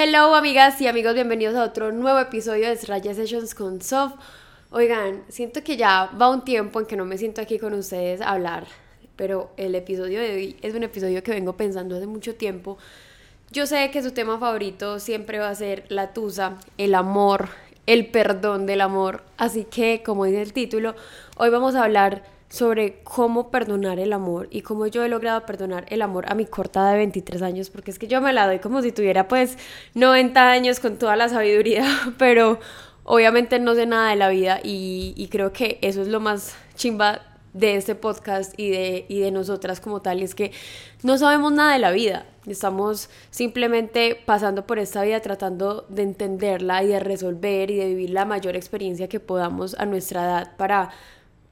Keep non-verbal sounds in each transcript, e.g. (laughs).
Hello amigas y amigos, bienvenidos a otro nuevo episodio de Raya Sessions con Sof. Oigan, siento que ya va un tiempo en que no me siento aquí con ustedes a hablar, pero el episodio de hoy es un episodio que vengo pensando hace mucho tiempo. Yo sé que su tema favorito siempre va a ser la tusa, el amor, el perdón del amor, así que como dice el título, hoy vamos a hablar sobre cómo perdonar el amor y cómo yo he logrado perdonar el amor a mi corta de 23 años, porque es que yo me la doy como si tuviera pues 90 años con toda la sabiduría, (laughs) pero obviamente no sé nada de la vida y, creo que eso es lo más chimba de este podcast y de, y de nosotras como tal, y es que no sabemos nada de la vida, estamos simplemente pasando por esta vida tratando de entenderla y de resolver y de vivir la mayor experiencia que podamos a nuestra edad para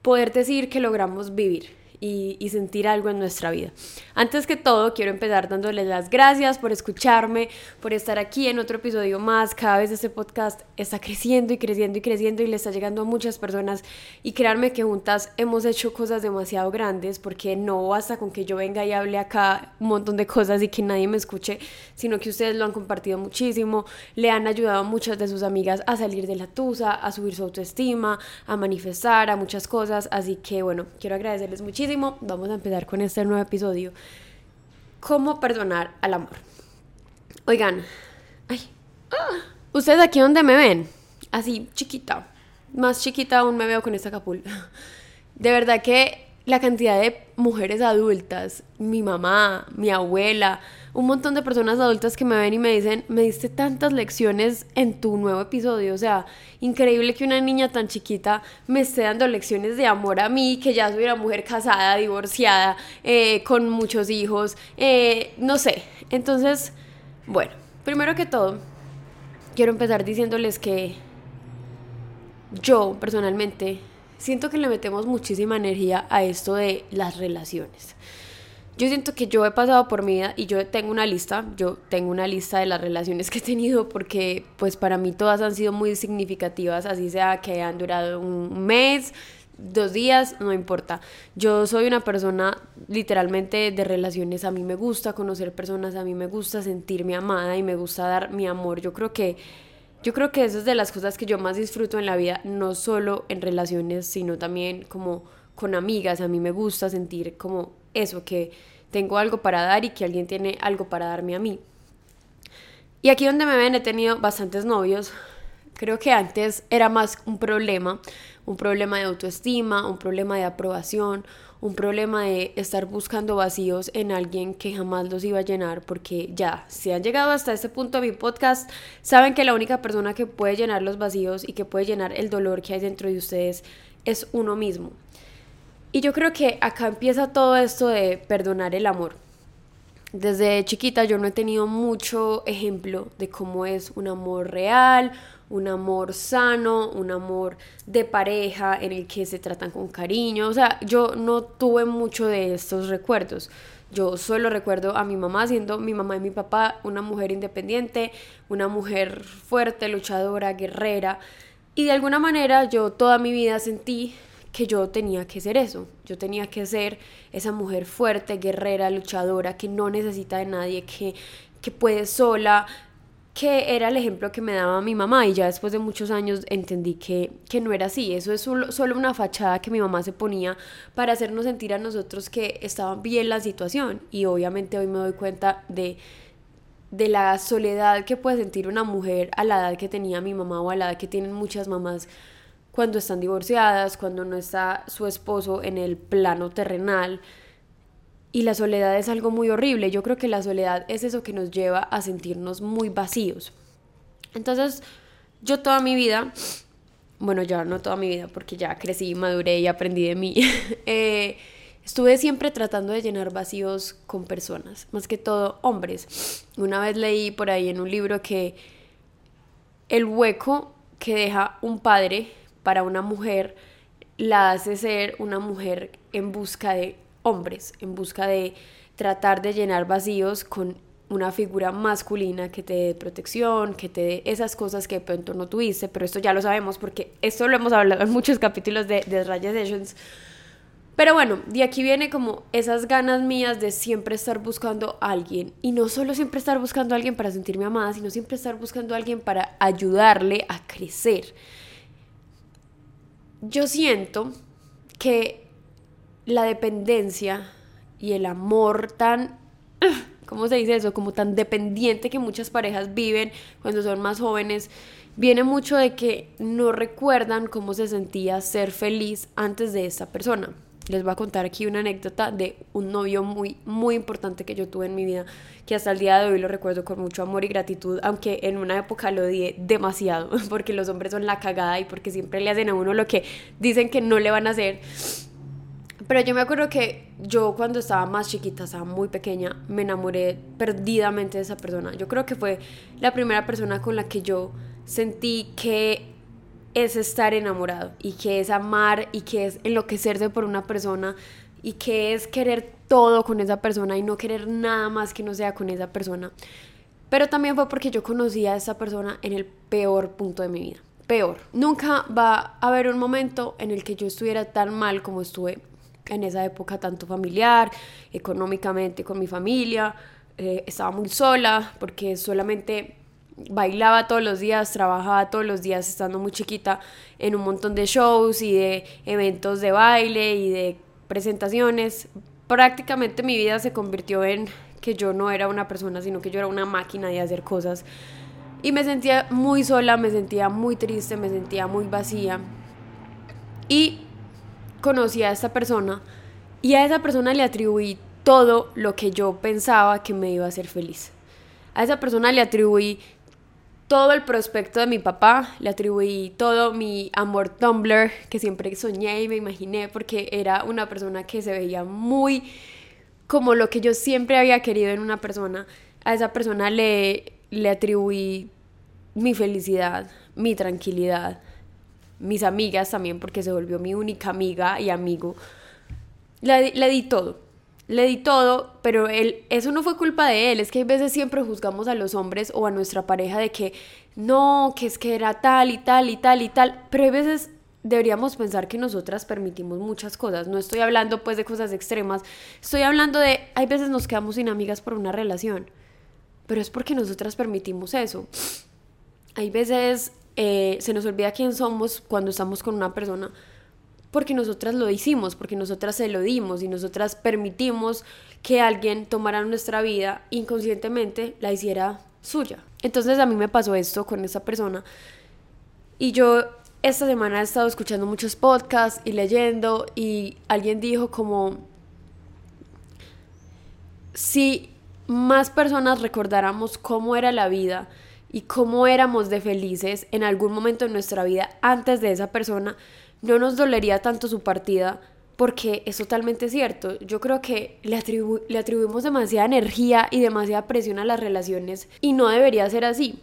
poder decir que logramos vivir y, sentir algo en nuestra vida. Antes que todo, quiero empezar dándoles las gracias por escucharme, por estar aquí en otro episodio más. Cada vez este podcast está creciendo y creciendo y creciendo y le está llegando a muchas personas. Y créanme que juntas hemos hecho cosas demasiado grandes porque no basta con que yo venga y hable acá un montón de cosas y que nadie me escuche, sino que ustedes lo han compartido muchísimo, le han ayudado a muchas de sus amigas a salir de la tusa, a subir su autoestima, a manifestar, a muchas cosas. Así que bueno, quiero agradecerles muchísimo vamos a empezar con este nuevo episodio. ¿Cómo perdonar al amor? Oigan, ay, ah, ustedes aquí donde me ven, así chiquita, más chiquita aún me veo con esta capul. (laughs) De verdad que la cantidad de mujeres adultas, mi mamá, mi abuela, un montón de personas adultas que me ven y me dicen, me diste tantas lecciones en tu nuevo episodio, o sea, increíble que una niña tan chiquita me esté dando lecciones de amor a mí, que ya soy una mujer casada, divorciada, eh, con muchos hijos, eh, no sé. Entonces, bueno, primero que todo, quiero empezar diciéndoles que yo personalmente siento que le metemos muchísima energía a esto de las relaciones. Yo siento que yo he pasado por mi vida y yo tengo una lista, yo tengo una lista de las relaciones que he tenido porque pues para mí todas han sido muy significativas, así sea que han durado un mes, dos días, no importa. Yo soy una persona literalmente de relaciones, a mí me gusta conocer personas, a mí me gusta sentirme amada y me gusta dar mi amor. Yo creo que yo creo que eso es de las cosas que yo más disfruto en la vida, no solo en relaciones, sino también como con amigas. A mí me gusta sentir como eso, que tengo algo para dar y que alguien tiene algo para darme a mí. Y aquí donde me ven he tenido bastantes novios. Creo que antes era más un problema, un problema de autoestima, un problema de aprobación, un problema de estar buscando vacíos en alguien que jamás los iba a llenar, porque ya, si han llegado hasta este punto de mi podcast, saben que la única persona que puede llenar los vacíos y que puede llenar el dolor que hay dentro de ustedes es uno mismo. Y yo creo que acá empieza todo esto de perdonar el amor. Desde chiquita yo no he tenido mucho ejemplo de cómo es un amor real, un amor sano, un amor de pareja en el que se tratan con cariño. O sea, yo no tuve mucho de estos recuerdos. Yo solo recuerdo a mi mamá siendo mi mamá y mi papá una mujer independiente, una mujer fuerte, luchadora, guerrera. Y de alguna manera yo toda mi vida sentí que yo tenía que ser eso. Yo tenía que ser esa mujer fuerte, guerrera, luchadora, que no necesita de nadie, que, que puede sola, que era el ejemplo que me daba mi mamá. Y ya después de muchos años entendí que, que no era así, eso es solo, una fachada que mi mamá se ponía para hacernos sentir a nosotros que estaba bien la situación. Y obviamente hoy me doy cuenta de, de la soledad que puede sentir una mujer a la edad que tenía mi mamá o a la edad que tienen muchas mamás cuando están divorciadas, cuando no está su esposo en el plano terrenal y la soledad es algo muy horrible. Yo creo que la soledad es eso que nos lleva a sentirnos muy vacíos. Entonces, yo toda mi vida, bueno, ya no toda mi vida porque ya crecí, maduré y aprendí de mí, (laughs) eh, estuve siempre tratando de llenar vacíos con personas, más que todo hombres. Una vez leí por ahí en un libro que el hueco que deja un padre para una mujer la hace ser una mujer en busca de hombres en busca de tratar de llenar vacíos con una figura masculina que te dé protección, que te dé esas cosas que de pronto no tuviste, pero esto ya lo sabemos porque esto lo hemos hablado en muchos capítulos de, de Raya Sessions. Pero bueno, de aquí viene como esas ganas mías de siempre estar buscando a alguien. Y no solo siempre estar buscando a alguien para sentirme amada, sino siempre estar buscando a alguien para ayudarle a crecer. Yo siento que la dependencia y el amor tan, (clears throat) ¿cómo se dice eso? Como tan dependiente que muchas parejas viven cuando son más jóvenes, viene mucho de que no recuerdan cómo se sentía ser feliz antes de esa persona. Les voy a contar aquí una anécdota de un novio muy, muy importante que yo tuve en mi vida, que hasta el día de hoy lo recuerdo con mucho amor y gratitud, aunque en una época lo odié demasiado, (laughs) porque los hombres son la cagada y porque siempre le hacen a uno lo que dicen que no le van a hacer. Pero yo me acuerdo que yo cuando estaba más chiquita, estaba muy pequeña, me enamoré perdidamente de esa persona. Yo creo que fue la primera persona con la que yo sentí que es estar enamorado y que es amar y que es enloquecerse por una persona y que es querer todo con esa persona y no querer nada más que no sea con esa persona. Pero también fue porque yo conocí a esa persona en el peor punto de mi vida. Peor. Nunca va a haber un momento en el que yo estuviera tan mal como estuve en esa época, tanto familiar, económicamente con mi familia. Eh, estaba muy sola porque solamente bailaba todos los días, trabajaba todos los días estando muy chiquita en un montón de shows y de eventos de baile y de presentaciones. Prácticamente mi vida se convirtió en que yo no era una persona, sino que yo era una máquina de hacer cosas. Y me sentía muy sola, me sentía muy triste, me sentía muy vacía. Y conocí a esta persona y a esa persona le atribuí todo lo que yo pensaba que me iba a hacer feliz. A esa persona le atribuí todo el prospecto de mi papá, le atribuí todo mi amor Tumblr que siempre soñé y me imaginé porque era una persona que se veía muy como lo que yo siempre había querido en una persona. A esa persona le, le atribuí mi felicidad, mi tranquilidad, mis amigas también porque se volvió mi única amiga y amigo. Le, le di todo le di todo, pero él, eso no fue culpa de él, es que a veces siempre juzgamos a los hombres o a nuestra pareja de que no, que es que era tal y tal y tal y tal, pero hay veces deberíamos pensar que nosotras permitimos muchas cosas, no estoy hablando pues de cosas extremas, estoy hablando de, hay veces nos quedamos sin amigas por una relación, pero es porque nosotras permitimos eso. Hay veces eh, se nos olvida quién somos cuando estamos con una persona porque nosotras lo hicimos, porque nosotras se lo dimos y nosotras permitimos que alguien tomara nuestra vida inconscientemente, la hiciera suya. Entonces a mí me pasó esto con esta persona y yo esta semana he estado escuchando muchos podcasts y leyendo y alguien dijo como si más personas recordáramos cómo era la vida y cómo éramos de felices en algún momento de nuestra vida antes de esa persona, no nos dolería tanto su partida porque es totalmente cierto. Yo creo que le, atribuimos demasiada energía y demasiada presión a las relaciones y no debería ser así.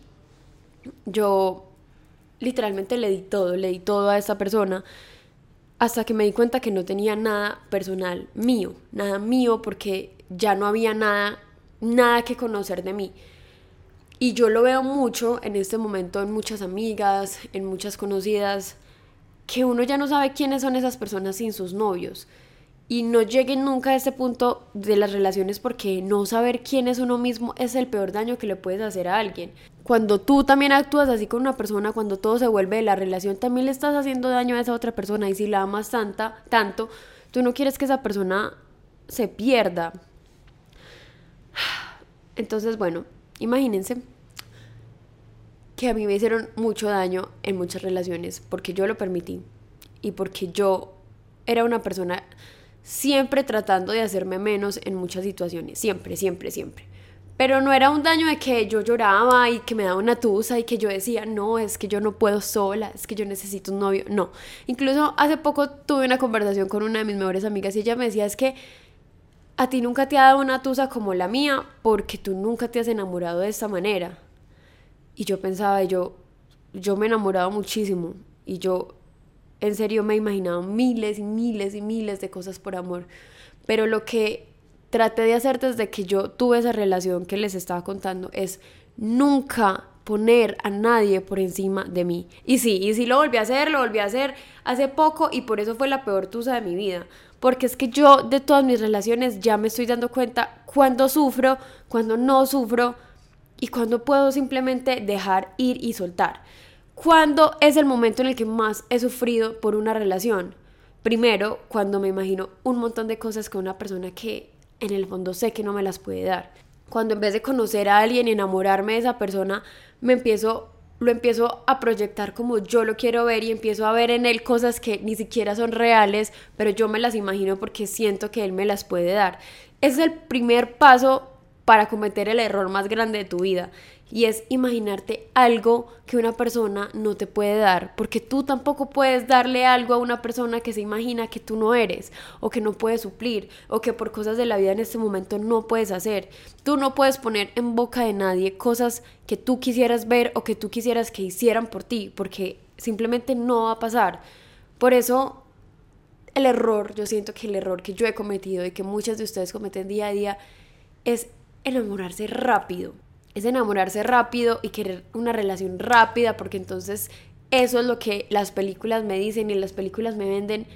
Yo literalmente le di todo, le di todo a esta persona hasta que me di cuenta que no tenía nada personal mío, nada mío porque ya no había nada, nada que conocer de mí. Y yo lo veo mucho en este momento en muchas amigas, en muchas conocidas, que uno ya no sabe quiénes son esas personas sin sus novios. Y no lleguen nunca a ese punto de las relaciones porque no saber quién es uno mismo es el peor daño que le puedes hacer a alguien. Cuando tú también actúas así con una persona, cuando todo se vuelve de la relación, también le estás haciendo daño a esa otra persona. Y si la amas tanta, tanto, tú no quieres que esa persona se pierda. (sighs) Entonces, bueno, imagínense que a mí me hicieron mucho daño en muchas relaciones porque yo lo permití y porque yo era una persona siempre tratando de hacerme menos en muchas situaciones, siempre, siempre, siempre. Pero no era un daño de que yo lloraba y que me daba una tusa y que yo decía, no, es que yo no puedo sola, es que yo necesito un novio. No. Incluso hace poco tuve una conversación con una de mis mejores amigas y ella me decía, es que a ti nunca te ha dado una tusa como la mía porque tú nunca te has enamorado de esta manera. Y yo pensaba, yo, yo me he enamorado muchísimo y yo en serio me he imaginado miles y miles y miles de cosas por amor. Pero lo que traté de hacer desde que yo tuve esa relación que les estaba contando es nunca, poner a nadie por encima de mí. Y sí, y sí lo volví a hacer, lo volví a hacer hace poco y por eso fue la peor tusa de mi vida. Porque es que yo de todas mis relaciones ya me estoy dando cuenta cuando sufro, cuando no sufro y cuando puedo simplemente dejar ir y soltar. ¿Cuándo es el momento en el que más he sufrido por una relación? Primero, cuando me imagino un montón de cosas con una persona que en el fondo sé que no me las puede dar. Cuando en vez de conocer a alguien y enamorarme de esa persona, me empiezo lo empiezo a proyectar como yo lo quiero ver y empiezo a ver en él cosas que ni siquiera son reales, pero yo me las imagino porque siento que él me las puede dar. Es el primer paso para cometer el error más grande de tu vida y es imaginarte algo que una persona no te puede dar, porque tú tampoco puedes darle algo a una persona que se imagina que tú no eres o que no puedes suplir o que por cosas de la vida en este momento no puedes hacer. Tú no puedes poner en boca de nadie cosas que tú quisieras ver o que tú quisieras que hicieran por ti, porque simplemente no va a pasar. Por eso el error, yo siento que el error que yo he cometido y que muchas de ustedes cometen día a día es enamorarse rápido. Es enamorarse rápido y querer una relación rápida porque entonces eso es lo que las películas me dicen y las películas me venden.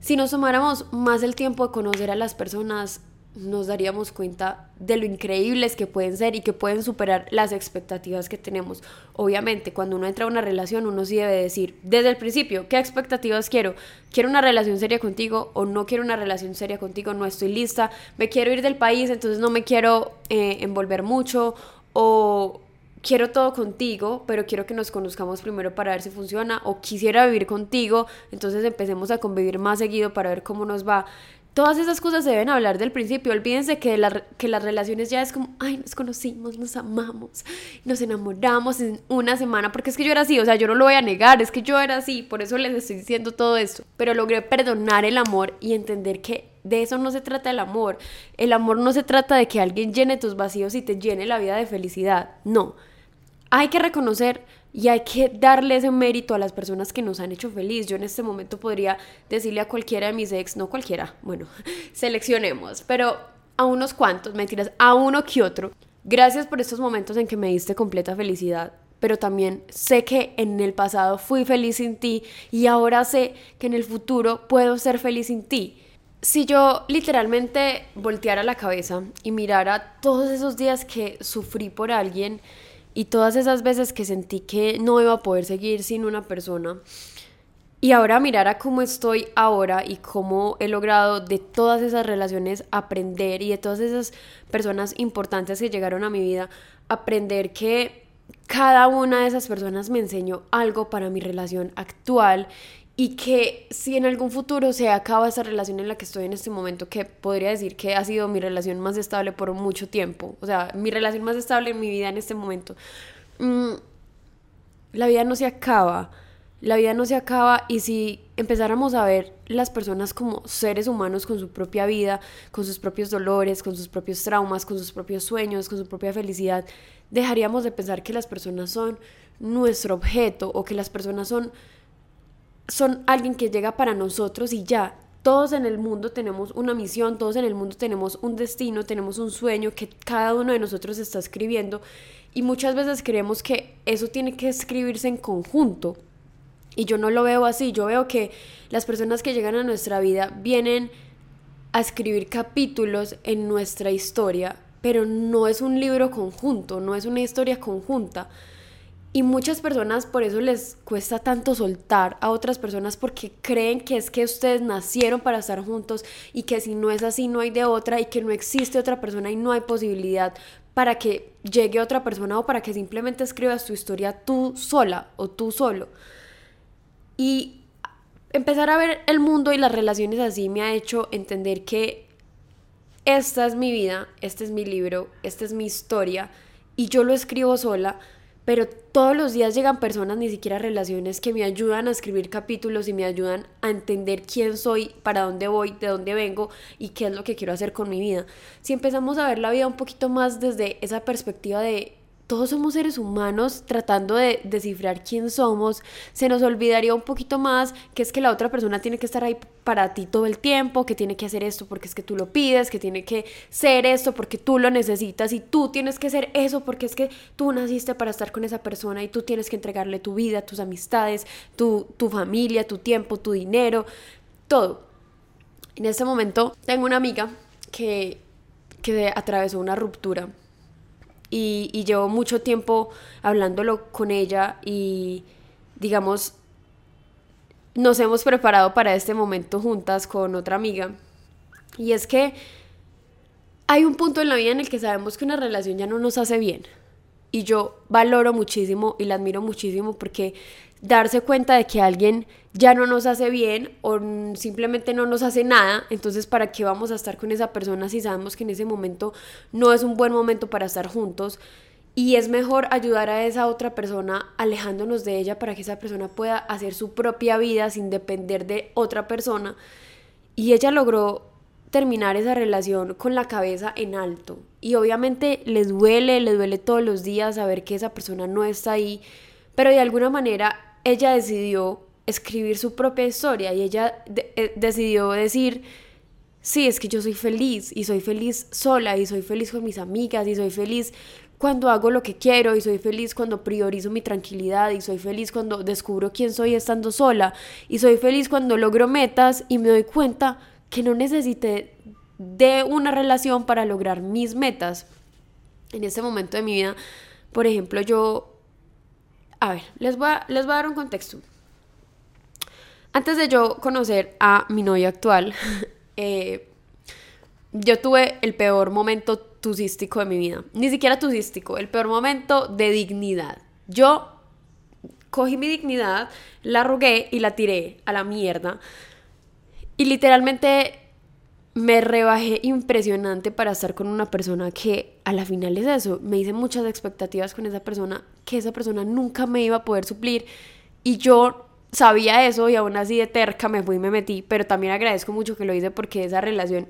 Si nos tomáramos más el tiempo de conocer a las personas, nos daríamos cuenta de lo increíbles que pueden ser y que pueden superar las expectativas que tenemos. Obviamente, cuando uno entra a una relación, uno sí debe decir desde el principio, ¿qué expectativas quiero? ¿Quiero una relación seria contigo o no quiero una relación seria contigo? No estoy lista, me quiero ir del país, entonces no me quiero eh, envolver mucho o quiero todo contigo, pero quiero que nos conozcamos primero para ver si funciona, o quisiera vivir contigo, entonces empecemos a convivir más seguido para ver cómo nos va. Todas esas cosas se deben hablar del principio. Olvídense que, la, que las relaciones ya es como, ay, nos conocimos, nos amamos, nos enamoramos en una semana, porque es que yo era así, o sea, yo no lo voy a negar, es que yo era así, por eso les estoy diciendo todo esto. Pero logré perdonar el amor y entender que de eso no se trata el amor. El amor no se trata de que alguien llene tus vacíos y te llene la vida de felicidad. No. Hay que reconocer y hay que darle ese mérito a las personas que nos han hecho feliz. Yo en este momento podría decirle a cualquiera de mis ex, no cualquiera, bueno, (laughs) seleccionemos, pero a unos cuantos, mentiras, a uno que otro. Gracias por estos momentos en que me diste completa felicidad, pero también sé que en el pasado fui feliz sin ti y ahora sé que en el futuro puedo ser feliz sin ti. Si yo literalmente volteara la cabeza y mirara todos esos días que sufrí por alguien, y todas esas veces que sentí que no iba a poder seguir sin una persona. Y ahora mirar a cómo estoy ahora y cómo he logrado de todas esas relaciones aprender y de todas esas personas importantes que llegaron a mi vida, aprender que cada una de esas personas me enseñó algo para mi relación actual y que si en algún futuro se acaba esa relación en la que estoy en este momento, que podría decir que ha sido mi relación más estable por mucho tiempo, o sea, mi relación más estable en mi vida en este momento, mm, la vida no se acaba, la vida no se acaba y si empezáramos a ver las personas como seres humanos con su propia vida, con sus propios dolores, con sus propios traumas, con sus propios sueños, con su propia felicidad, dejaríamos de pensar que las personas son nuestro objeto o que las personas son son alguien que llega para nosotros y ya. Todos en el mundo tenemos una misión, todos en el mundo tenemos un destino, tenemos un sueño que cada uno de nosotros está escribiendo y muchas veces creemos que eso tiene que escribirse en conjunto. Y yo no lo veo así, yo veo que las personas que llegan a nuestra vida vienen a escribir capítulos en nuestra historia, pero no es un libro conjunto, no es una historia conjunta. Y muchas personas por eso les cuesta tanto soltar a otras personas porque creen que es que ustedes nacieron para estar juntos y que si no es así no hay de otra y que no existe otra persona y no hay posibilidad para que llegue otra persona o para que simplemente escribas tu historia tú sola o tú solo. Y empezar a ver el mundo y las relaciones así me ha hecho entender que esta es mi vida, este es mi libro, esta es mi historia y yo lo escribo sola pero todos los días llegan personas, ni siquiera relaciones, que me ayudan a escribir capítulos y me ayudan a entender quién soy, para dónde voy, de dónde vengo y qué es lo que quiero hacer con mi vida. Si empezamos a ver la vida un poquito más desde esa perspectiva de todos somos seres humanos tratando de descifrar quién somos, se nos olvidaría un poquito más que es que la otra persona tiene que estar ahí para ti todo el tiempo, que tiene que hacer esto porque es que tú lo pides, que tiene que ser esto porque tú lo necesitas y tú tienes que ser eso porque es que tú naciste para estar con esa persona y tú tienes que entregarle tu vida, tus amistades, tu, tu familia, tu tiempo, tu dinero, todo. En este momento tengo una amiga que, que atravesó una ruptura y, y llevo mucho tiempo hablándolo con ella y digamos nos hemos preparado para este momento juntas con otra amiga. Y es que hay un punto en la vida en el que sabemos que una relación ya no nos hace bien. Y yo valoro muchísimo y la admiro muchísimo porque darse cuenta de que alguien ya no nos hace bien o simplemente no nos hace nada, entonces ¿para qué vamos a estar con esa persona si sabemos que en ese momento no es un buen momento para estar juntos? Y es mejor ayudar a esa otra persona alejándonos de ella para que esa persona pueda hacer su propia vida sin depender de otra persona. Y ella logró terminar esa relación con la cabeza en alto. Y obviamente les duele, les duele todos los días saber que esa persona no está ahí, pero de alguna manera ella decidió escribir su propia historia y ella eh, decidió decir, sí, es que yo soy feliz y soy feliz sola y soy feliz con mis amigas y soy feliz cuando hago lo que quiero y soy feliz cuando priorizo mi tranquilidad y soy feliz cuando descubro quién soy estando sola y soy feliz cuando logro metas y me doy cuenta que no necesité de una relación para lograr mis metas. En este momento de mi vida, por ejemplo, yo... A ver, les voy a, les voy a dar un contexto. Antes de yo conocer a mi novio actual, (laughs) eh, yo tuve el peor momento tusístico de mi vida. Ni siquiera tusístico, el peor momento de dignidad. Yo cogí mi dignidad, la arrugué y la tiré a la mierda. Y literalmente me rebajé impresionante para estar con una persona que a la final es eso. Me hice muchas expectativas con esa persona que esa persona nunca me iba a poder suplir. Y yo sabía eso y aún así de terca me fui y me metí. Pero también agradezco mucho que lo hice porque esa relación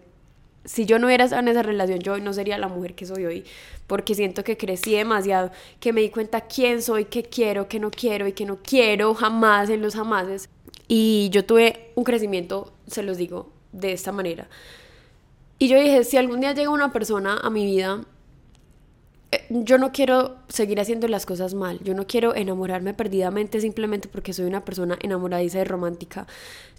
si yo no hubiera estado en esa relación, yo hoy no sería la mujer que soy hoy, porque siento que crecí demasiado, que me di cuenta quién soy, qué quiero, qué no quiero y qué no quiero jamás en los jamases. Y yo tuve un crecimiento, se los digo, de esta manera. Y yo dije, si algún día llega una persona a mi vida yo no quiero seguir haciendo las cosas mal, yo no quiero enamorarme perdidamente simplemente porque soy una persona enamoradiza y romántica,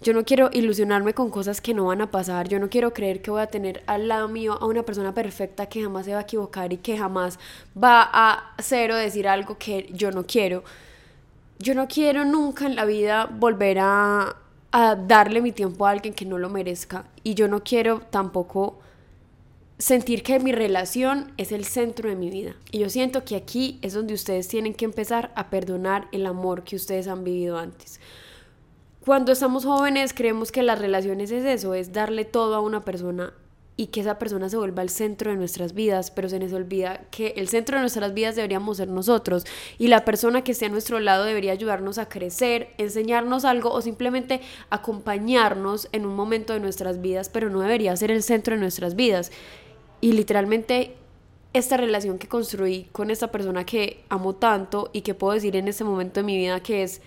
yo no quiero ilusionarme con cosas que no van a pasar, yo no quiero creer que voy a tener al lado mío a una persona perfecta que jamás se va a equivocar y que jamás va a hacer o decir algo que yo no quiero. Yo no quiero nunca en la vida volver a, a darle mi tiempo a alguien que no lo merezca y yo no quiero tampoco sentir que mi relación es el centro de mi vida. Y yo siento que aquí es donde ustedes tienen que empezar a perdonar el amor que ustedes han vivido antes. Cuando estamos jóvenes creemos que las relaciones es eso, es darle todo a una persona y que esa persona se vuelva el centro de nuestras vidas, pero se nos olvida que el centro de nuestras vidas deberíamos ser nosotros y la persona que esté a nuestro lado debería ayudarnos a crecer, enseñarnos algo o simplemente acompañarnos en un momento de nuestras vidas, pero no debería ser el centro de nuestras vidas. Y literalmente esta relación que construí con esta persona que amo tanto y que puedo decir en este momento de mi vida que es,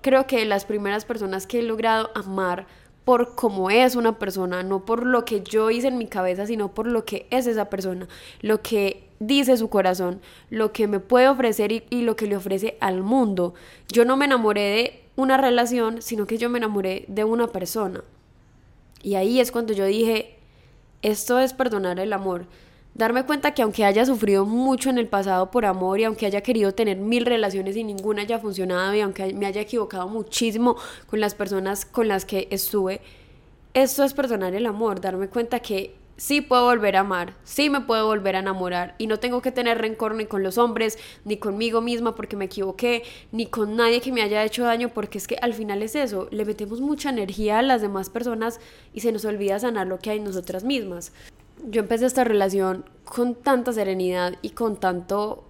creo que las primeras personas que he logrado amar por cómo es una persona, no por lo que yo hice en mi cabeza, sino por lo que es esa persona, lo que dice su corazón, lo que me puede ofrecer y, y, lo que le ofrece al mundo. Yo no me enamoré de una relación, sino que yo me enamoré de una persona. Y ahí es cuando yo dije, esto es perdonar el amor. Darme cuenta que aunque haya sufrido mucho en el pasado por amor y aunque haya querido tener mil relaciones y ninguna haya funcionado y aunque me haya equivocado muchísimo con las personas con las que estuve, esto es perdonar el amor. Darme cuenta que sí puedo volver a amar, sí me puedo volver a enamorar y no tengo que tener rencor ni con los hombres, ni conmigo misma porque me equivoqué, ni con nadie que me haya hecho daño porque es que al final es eso, le metemos mucha energía a las demás personas y se nos olvida sanar lo que hay en nosotras mismas. Yo empecé esta relación con tanta serenidad y con tanto...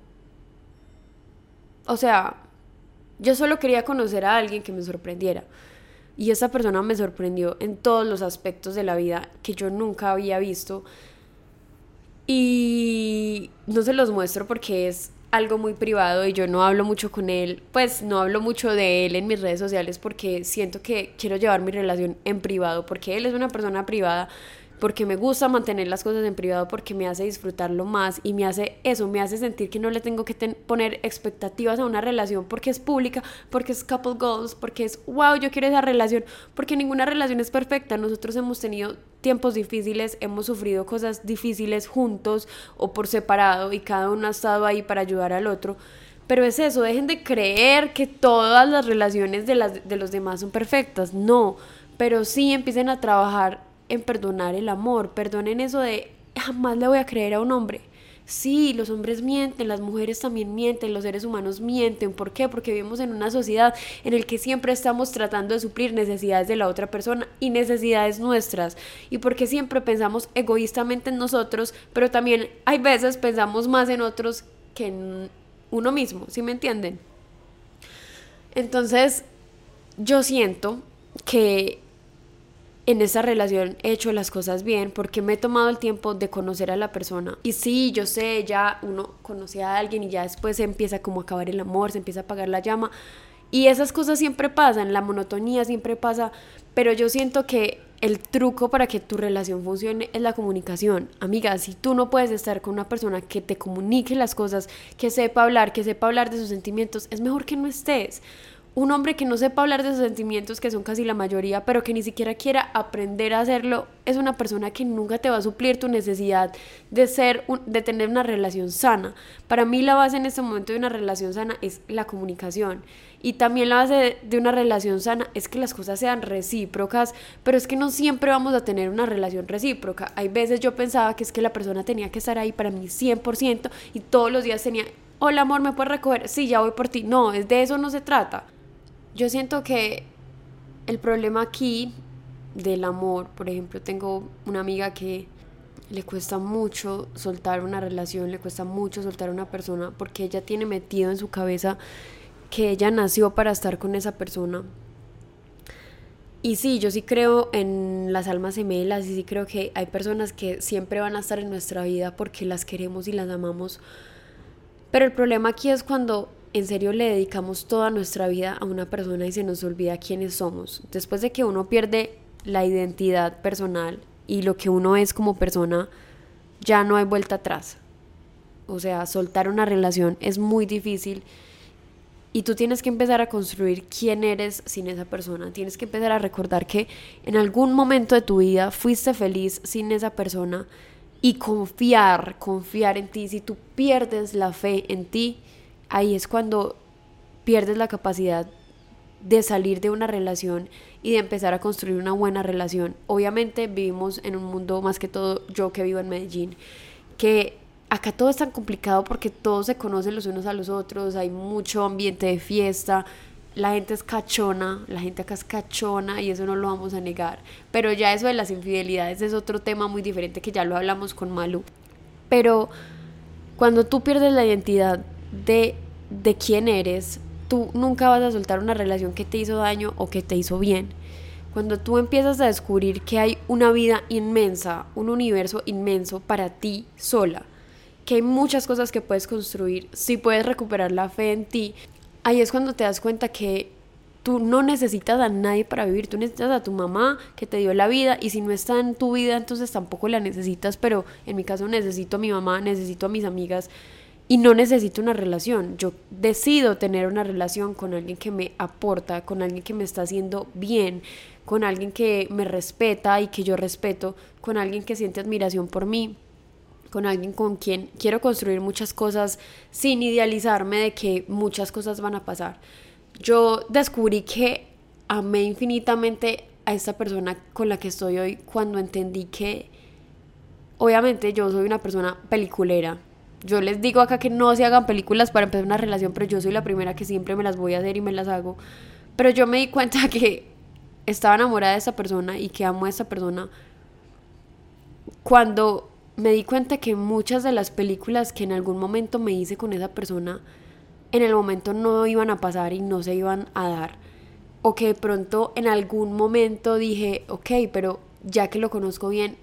O sea, yo solo quería conocer a alguien que me sorprendiera. Y esa persona me sorprendió en todos los aspectos de la vida que yo nunca había visto. Y no se los muestro porque es algo muy privado y yo no hablo mucho con él, pues no hablo mucho de él en mis redes sociales porque siento que quiero llevar mi relación en privado, porque él es una persona privada, porque me gusta mantener las cosas en privado, porque me hace disfrutarlo más y me hace eso, me hace sentir que no le tengo que poner expectativas a una relación porque es pública, porque es couple goals, porque es wow, yo quiero esa relación, porque ninguna relación es perfecta. Nosotros hemos tenido tiempos difíciles, hemos sufrido cosas difíciles juntos o por separado y cada uno ha estado ahí para ayudar al otro. Pero es eso, dejen de creer que todas las relaciones de, las, de los demás son perfectas. No, pero sí empiecen a trabajar en perdonar el amor, perdonen eso de jamás le voy a creer a un hombre. Sí, los hombres mienten, las mujeres también mienten, los seres humanos mienten. ¿Por qué? Porque vivimos en una sociedad en la que siempre estamos tratando de suplir necesidades de la otra persona y necesidades nuestras. Y porque siempre pensamos egoístamente en nosotros, pero también hay veces pensamos más en otros que en uno mismo, ¿sí me entienden? Entonces, yo siento que en esa relación he hecho las cosas bien porque me he tomado el tiempo de conocer a la persona. Y sí, yo sé, ya uno conoce a alguien y ya después se empieza como a acabar el amor, se empieza a apagar la llama. Y esas cosas siempre pasan, la monotonía siempre pasa, pero yo siento que el truco para que tu relación funcione es la comunicación. Amiga, si tú no puedes estar con una persona que te comunique las cosas, que sepa hablar, que sepa hablar de sus sentimientos, es mejor que no estés un hombre que no sepa hablar de sus sentimientos, que son casi la mayoría, pero que ni siquiera quiera aprender a hacerlo, es una persona que nunca te va a suplir tu necesidad de ser, de tener una relación sana. Para mí la base en este momento de una relación sana es la comunicación. Y también la base de, de una relación sana es que las cosas sean recíprocas, pero es que no siempre vamos a tener una relación recíproca. Hay veces yo pensaba que es que la persona tenía que estar ahí para mí 100% y todos los días tenía, hola amor, ¿me puedes recoger? Sí, ya voy por ti. No, es de eso no se trata. Yo siento que el problema aquí del amor, por ejemplo, tengo una amiga que le cuesta mucho soltar una relación, le cuesta mucho soltar una persona porque ella tiene metido en su cabeza que ella nació para estar con esa persona. Y sí, yo sí creo en las almas gemelas y sí creo que hay personas que siempre van a estar en nuestra vida porque las queremos y las amamos. Pero el problema aquí es cuando en serio le dedicamos toda nuestra vida a una persona y se nos olvida quiénes somos. Después de que uno pierde la identidad personal y lo que uno es como persona, ya no hay vuelta atrás. O sea, soltar una relación es muy difícil y tú tienes que empezar a construir quién eres sin esa persona. Tienes que empezar a recordar que en algún momento de tu vida fuiste feliz sin esa persona y confiar, confiar en ti. Si tú pierdes la fe en ti, ahí es cuando pierdes la capacidad de salir de una relación y de empezar a construir una buena relación. Obviamente vivimos en un mundo, más que todo yo que vivo en Medellín, que acá todo es tan complicado porque todos se conocen los unos a los otros, hay mucho ambiente de fiesta, la gente es cachona, la gente acá es cachona y eso no lo vamos a negar. Pero ya eso de las infidelidades es otro tema muy diferente que ya lo hablamos con Malu. Pero cuando tú pierdes la identidad de, de quién eres, tú nunca vas a soltar una relación que te hizo daño o que te hizo bien. Cuando tú empiezas a descubrir que hay una vida inmensa, un universo inmenso para ti sola, que hay muchas cosas que puedes construir, si puedes recuperar la fe en ti, ahí es cuando te das cuenta que tú no necesitas a nadie para vivir, tú necesitas a tu mamá que te dio la vida y si no está en tu vida entonces tampoco la necesitas, pero en mi caso necesito a mi mamá, necesito a mis amigas, y no necesito una relación. Yo decido tener una relación con alguien que me aporta, con alguien que me está haciendo bien, con alguien que me respeta y que yo respeto, con alguien que siente admiración por mí, con alguien con quien quiero construir muchas cosas sin idealizarme de que muchas cosas van a pasar. Yo descubrí que amé infinitamente a esta persona con la que estoy hoy cuando entendí que obviamente yo soy una persona peliculera, yo les digo acá que no se hagan películas para empezar una relación, pero yo soy la primera que siempre me las voy a hacer y me las hago. Pero yo me di cuenta (laughs) que estaba enamorada de esa persona y que amo a esa persona cuando me di cuenta que muchas de las películas que en algún momento me hice con esa persona, en el momento no iban a pasar y no se iban a dar. O que de pronto en algún momento dije, ok, pero ya que lo conozco bien,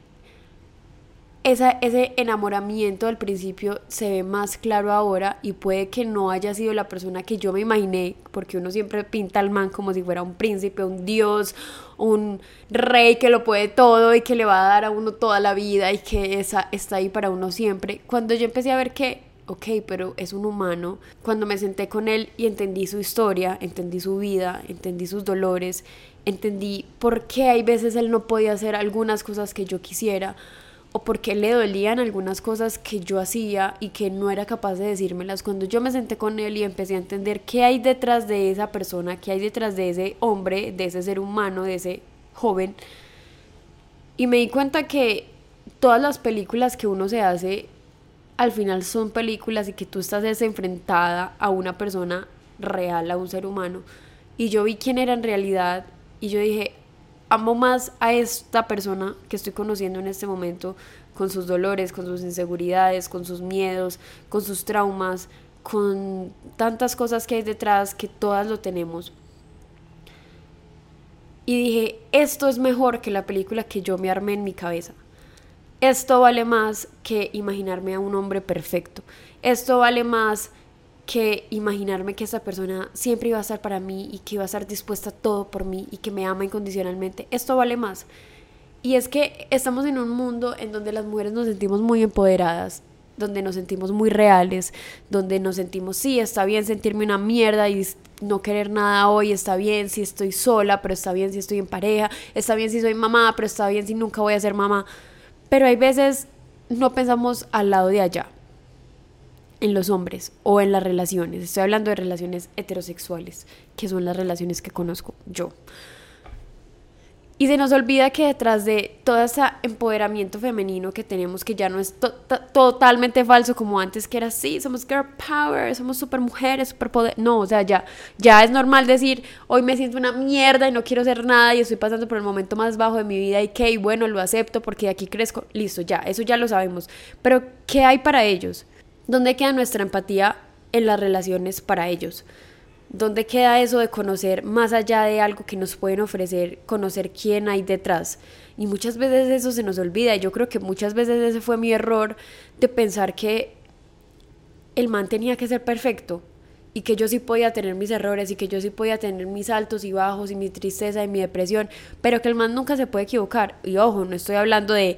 ese enamoramiento al principio se ve más claro ahora y puede que no haya sido la persona que yo me imaginé, porque uno siempre pinta al man como si fuera un príncipe, un dios, un rey que lo puede todo y que le va a dar a uno toda la vida y que esa está ahí para uno siempre. Cuando yo empecé a ver que, ok, pero es un humano, cuando me senté con él y entendí su historia, entendí su vida, entendí sus dolores, entendí por qué hay veces él no podía hacer algunas cosas que yo quisiera o porque le dolían algunas cosas que yo hacía y que no era capaz de decírmelas. Cuando yo me senté con él y empecé a entender qué hay detrás de esa persona, qué hay detrás de ese hombre, de ese ser humano, de ese joven, y me di cuenta que todas las películas que uno se hace al final son películas y que tú estás desenfrentada a una persona real, a un ser humano. Y yo vi quién era en realidad y yo dije, amo más a esta persona que estoy conociendo en este momento, con sus dolores, con sus inseguridades, con sus miedos, con sus traumas, con tantas cosas que hay detrás que todas lo tenemos. Y dije, esto es mejor que la película que yo me armé en mi cabeza. Esto vale más que imaginarme a un hombre perfecto. Esto vale más que imaginarme que esa persona siempre iba a estar para mí y que iba a estar dispuesta a todo por mí y que me ama incondicionalmente. Esto vale más. Y es que estamos en un mundo en donde las mujeres nos sentimos muy empoderadas, donde nos sentimos muy reales, donde nos sentimos, sí, está bien sentirme una mierda y no querer nada hoy, está bien si estoy sola, pero está bien si estoy en pareja, está bien si soy mamá, pero está bien si nunca voy a ser mamá. Pero hay veces no pensamos al lado de allá en los hombres o en las relaciones. Estoy hablando de relaciones heterosexuales, que son las relaciones que conozco yo. Y se nos olvida que detrás de todo ese empoderamiento femenino que tenemos, que ya no es totalmente falso como antes, que era así, somos girl power, somos super mujeres, super poder. No, o sea, ya, ya es normal decir, hoy me siento una mierda y no quiero hacer nada y estoy pasando por el momento más bajo de mi vida y que, bueno, lo acepto porque de aquí crezco. Listo, ya, eso ya lo sabemos. Pero, ¿qué hay para ellos? ¿Dónde queda nuestra empatía en las relaciones para ellos? ¿Dónde queda eso de conocer más allá de algo que nos pueden ofrecer, conocer quién hay detrás? Y muchas veces eso se nos olvida. Y yo creo que muchas veces ese fue mi error de pensar que el man tenía que ser perfecto y que yo sí podía tener mis errores y que yo sí podía tener mis altos y bajos y mi tristeza y mi depresión, pero que el man nunca se puede equivocar. Y ojo, no estoy hablando de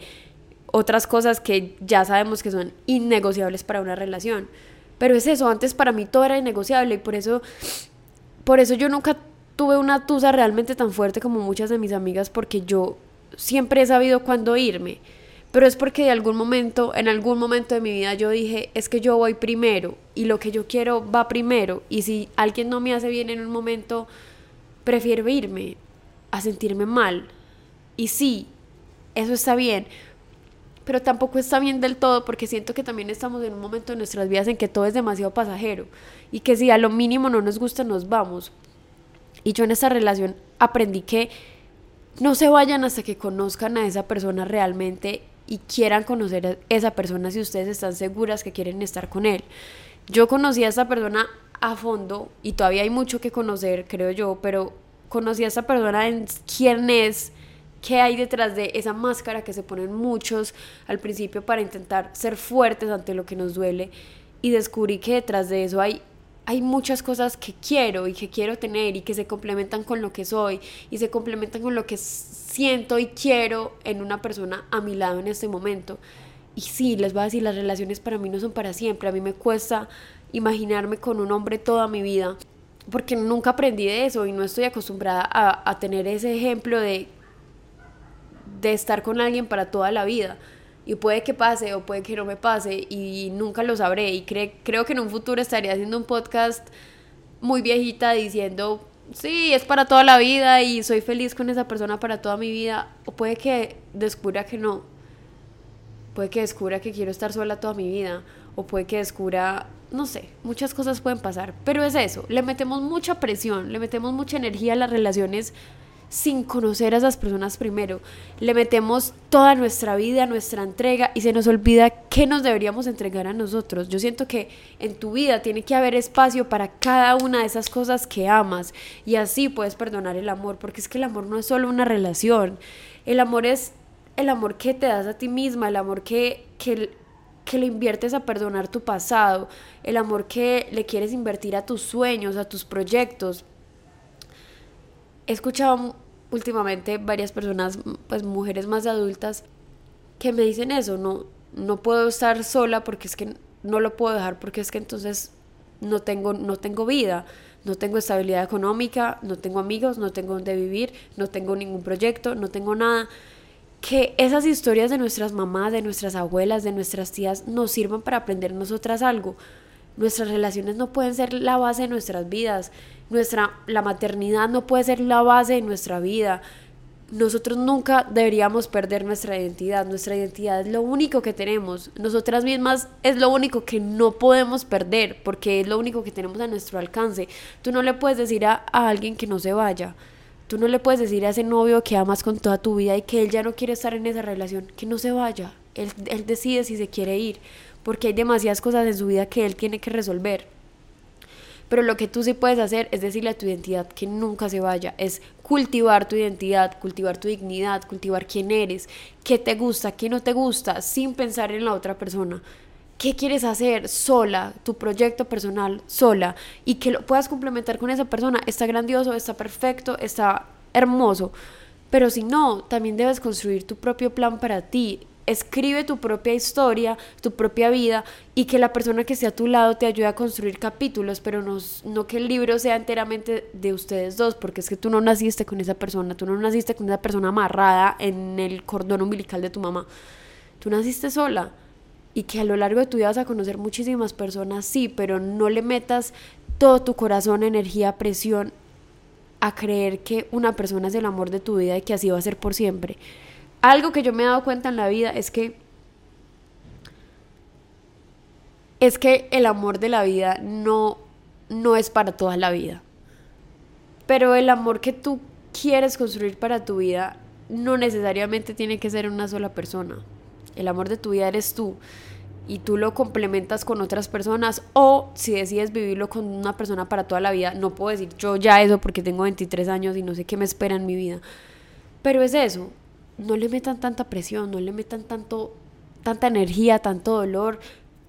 otras cosas que ya sabemos que son innegociables para una relación. Pero es eso, antes para mí todo era innegociable y por eso, por eso yo nunca tuve una tusa realmente tan fuerte como muchas de mis amigas porque yo siempre he sabido cuándo irme. Pero es porque de algún momento, en algún momento de mi vida yo dije, es que yo voy primero y lo que yo quiero va primero. Y si alguien no me hace bien en un momento, prefiero irme a sentirme mal. Y sí, eso está bien, pero tampoco está bien del todo porque siento que también estamos en un momento de nuestras vidas en que todo es demasiado pasajero y que si a lo mínimo no nos gusta nos vamos. Y yo en esta relación aprendí que no se vayan hasta que conozcan a esa persona realmente y quieran conocer a esa persona si ustedes están seguras que quieren estar con él. Yo conocí a esa persona a fondo y todavía hay mucho que conocer, creo yo, pero conocí a esa persona en quién es, qué hay detrás de esa máscara que se ponen muchos al principio para intentar ser fuertes ante lo que nos duele y descubrí que detrás de eso hay hay muchas cosas que quiero y que quiero tener y que se complementan con lo que soy y se complementan con lo que siento y quiero en una persona a mi lado en este momento. Y sí, les voy a decir, las relaciones para mí no son para siempre. A mí me cuesta imaginarme con un hombre toda mi vida porque nunca aprendí de eso y no estoy acostumbrada a, a tener ese ejemplo de de estar con alguien para toda la vida. Y puede que pase o puede que no me pase y nunca lo sabré. Y creo que en un futuro estaría haciendo un podcast muy viejita diciendo, sí, es para toda la vida y soy feliz con esa persona para toda mi vida. O puede que descubra que no. Puede que descubra que quiero estar sola toda mi vida. O puede que descubra, no sé, muchas cosas pueden pasar. Pero es eso, le metemos mucha presión, le metemos mucha energía a las relaciones sin conocer a esas personas primero. Le metemos toda nuestra vida, nuestra entrega y se nos olvida qué nos deberíamos entregar a nosotros. Yo siento que en tu vida tiene que haber espacio para cada una de esas cosas que amas y así puedes perdonar el amor, porque es que el amor no es solo una relación. El amor es el amor que te das a ti misma, el amor que, que, que le inviertes a perdonar tu pasado, el amor que le quieres invertir a tus sueños, a tus proyectos. He escuchado últimamente varias personas, pues mujeres más adultas, que me dicen eso, no, no puedo estar sola porque es que no lo puedo dejar porque es que entonces no tengo, no tengo vida, no tengo estabilidad económica, no tengo amigos, no tengo donde vivir, no tengo ningún proyecto, no tengo nada. Que esas historias de nuestras mamás, de nuestras abuelas, de nuestras tías nos sirvan para aprender nosotras algo. Nuestras relaciones no pueden ser la base de nuestras vidas. Nuestra, la maternidad no puede ser la base de nuestra vida nosotros nunca deberíamos perder nuestra identidad. Nuestra identidad es lo único que tenemos. Nosotras mismas es lo único que no podemos perder porque es lo único que tenemos a nuestro alcance. Tú no le puedes decir a, alguien que no se vaya. Tú no le puedes decir a ese novio que amas con toda tu vida y que él ya no quiere estar en esa relación, que no se vaya. Él, él decide si se quiere ir porque hay demasiadas cosas en su vida que él tiene que resolver. Pero lo que tú sí puedes hacer es decirle a tu identidad que nunca se vaya, es cultivar tu identidad, cultivar tu dignidad, cultivar quién eres, qué te gusta, qué no te gusta, sin pensar en la otra persona. ¿Qué quieres hacer sola, tu proyecto personal sola y que lo puedas complementar con esa persona? Está grandioso, está perfecto, está hermoso. Pero si no, también debes construir tu propio plan para ti escribe tu propia historia, tu propia vida y que la persona que esté a tu lado te ayude a construir capítulos, pero no, que el libro sea enteramente de ustedes dos, porque es que tú no naciste con esa persona, tú no naciste con esa persona amarrada en el cordón umbilical de tu mamá, tú naciste sola y que a lo largo de tu vida vas a conocer muchísimas personas, sí, pero no le metas todo tu corazón, energía, presión a creer que una persona es el amor de tu vida y que así va a ser por siempre algo que yo me he dado cuenta en la vida es que es que el amor de la vida no no es para toda la vida. Pero el amor que tú quieres construir para tu vida no necesariamente tiene que ser una sola persona. El amor de tu vida eres tú y tú lo complementas con otras personas o si decides vivirlo con una persona para toda la vida, no puedo decir yo ya eso porque tengo 23 años y no sé qué me espera en mi vida. Pero es eso, no le metan tanta presión, no le metan tanto, tanta energía, tanto dolor.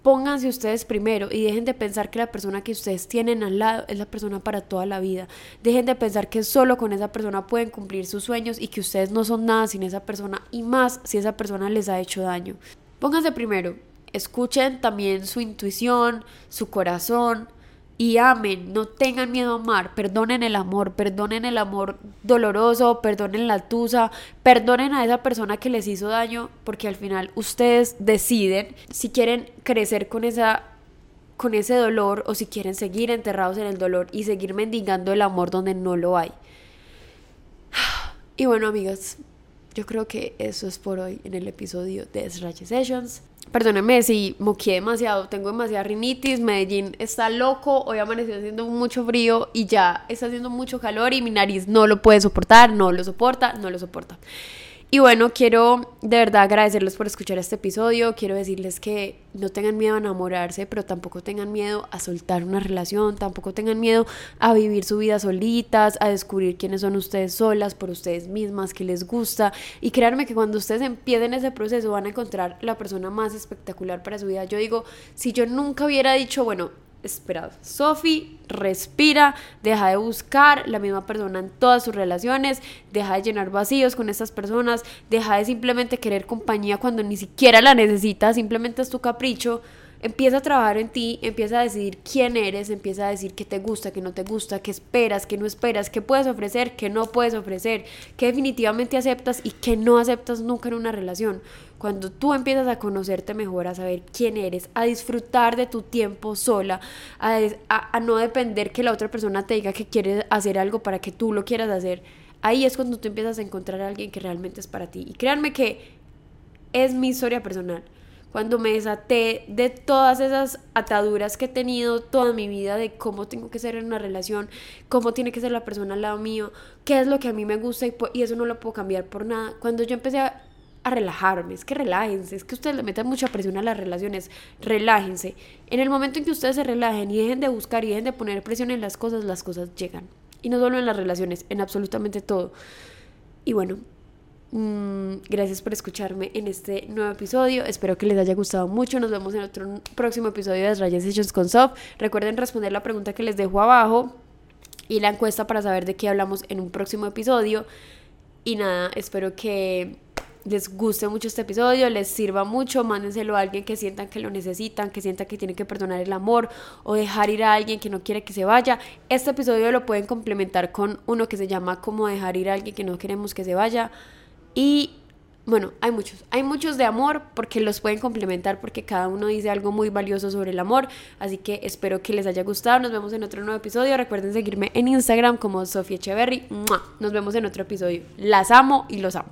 Pónganse ustedes primero y dejen de pensar que la persona que ustedes tienen al lado es la persona para toda la vida. Dejen de pensar que solo con esa persona pueden cumplir sus sueños y que ustedes no son nada sin esa persona y más si esa persona les ha hecho daño. Pónganse primero, escuchen también su intuición, su corazón, y amen, no tengan miedo a amar, perdonen el amor, perdonen el amor doloroso, perdonen la tusa, perdonen a esa persona que les hizo daño, porque al final ustedes deciden si quieren crecer con esa con ese dolor o si quieren seguir enterrados en el dolor y seguir mendigando el amor donde no lo hay. (sighs) Y bueno, amigas, yo creo que eso es por hoy en el episodio de Srache Sessions. Perdónenme si moqué demasiado, tengo demasiada rinitis, Medellín está loco, hoy amaneció haciendo mucho frío y ya está haciendo mucho calor y mi nariz no lo puede soportar, no lo soporta, no lo soporta. Y bueno, quiero de verdad agradecerles por escuchar este episodio. Quiero decirles que no tengan miedo a enamorarse, pero tampoco tengan miedo a soltar una relación, tampoco tengan miedo a vivir su vida solitas, a descubrir quiénes son ustedes solas, por ustedes mismas, qué les gusta. Y créanme que cuando ustedes empiecen ese proceso van a encontrar la persona más espectacular para su vida. Yo digo, si yo nunca hubiera dicho, bueno, esperad. Sophie respira, deja de buscar la misma persona en todas sus relaciones, deja de llenar vacíos con estas personas, deja de simplemente querer compañía cuando ni siquiera la necesitas, simplemente es tu capricho. Empieza a trabajar en ti, empieza a decidir quién eres, empieza a decir qué te gusta, qué no te gusta, qué esperas, qué no esperas, qué puedes ofrecer, qué no puedes ofrecer, qué definitivamente aceptas y qué no aceptas nunca en una relación. Cuando tú empiezas a conocerte mejor, a saber quién eres, a disfrutar de tu tiempo sola, a, no depender que la otra persona te diga que quiere hacer algo para que tú lo quieras hacer, ahí es cuando tú empiezas a encontrar a alguien que realmente es para ti. Y créanme que es mi historia personal. Cuando me desaté de todas esas ataduras que he tenido toda mi vida de cómo tengo que ser en una relación, cómo tiene que ser la persona al lado mío, qué es lo que a mí me gusta y, y eso no lo puedo cambiar por nada. Cuando yo empecé a a relajarme, es que relájense, es que ustedes le meten mucha presión a las relaciones, relájense. En el momento en que ustedes se relajen y dejen de buscar y dejen de poner presión en las cosas, las cosas llegan. Y no solo en las relaciones, en absolutamente todo. Y bueno, Mm, gracias por escucharme en este nuevo episodio. Espero que les haya gustado mucho. Nos vemos en otro próximo episodio de Rayas Sessions con Soft. Recuerden responder la pregunta que les dejo abajo y la encuesta para saber de qué hablamos en un próximo episodio. Y nada, espero que les guste mucho este episodio, les sirva mucho, mándenselo a alguien que sientan que lo necesitan, que sientan que tienen que perdonar el amor o dejar ir a alguien que no quiere que se vaya. Este episodio lo pueden complementar con uno que se llama como dejar ir a alguien que no queremos que se vaya. Y bueno, hay muchos, hay muchos de amor porque los pueden complementar porque cada uno dice algo muy valioso sobre el amor, así que espero que les haya gustado, nos vemos en otro nuevo episodio, recuerden seguirme en Instagram como Sofía Echeverry, nos vemos en otro episodio, las amo y los amo.